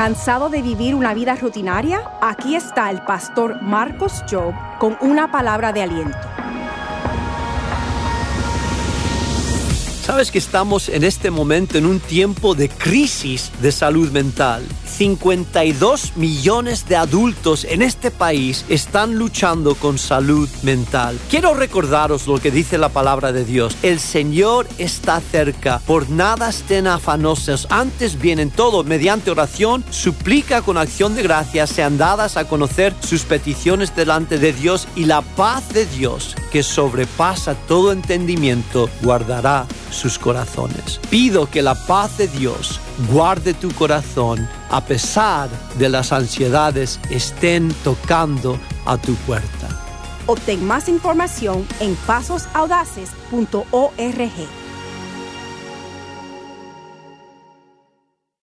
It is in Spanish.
¿Cansado de vivir una vida rutinaria? Aquí está el pastor Marcos Job con una palabra de aliento. Sabes que estamos en este momento en un tiempo de crisis de salud mental. 52 millones de adultos en este país están luchando con salud mental. Quiero recordaros lo que dice la palabra de Dios. El Señor está cerca. Por nada estén afanosos. Antes vienen todo mediante oración, suplica con acción de gracias, sean dadas a conocer sus peticiones delante de Dios y la paz de Dios que sobrepasa todo entendimiento guardará sus corazones. Pido que la paz de Dios guarde tu corazón a pesar de las ansiedades estén tocando a tu puerta. Obtén más información en pasosaudaces.org.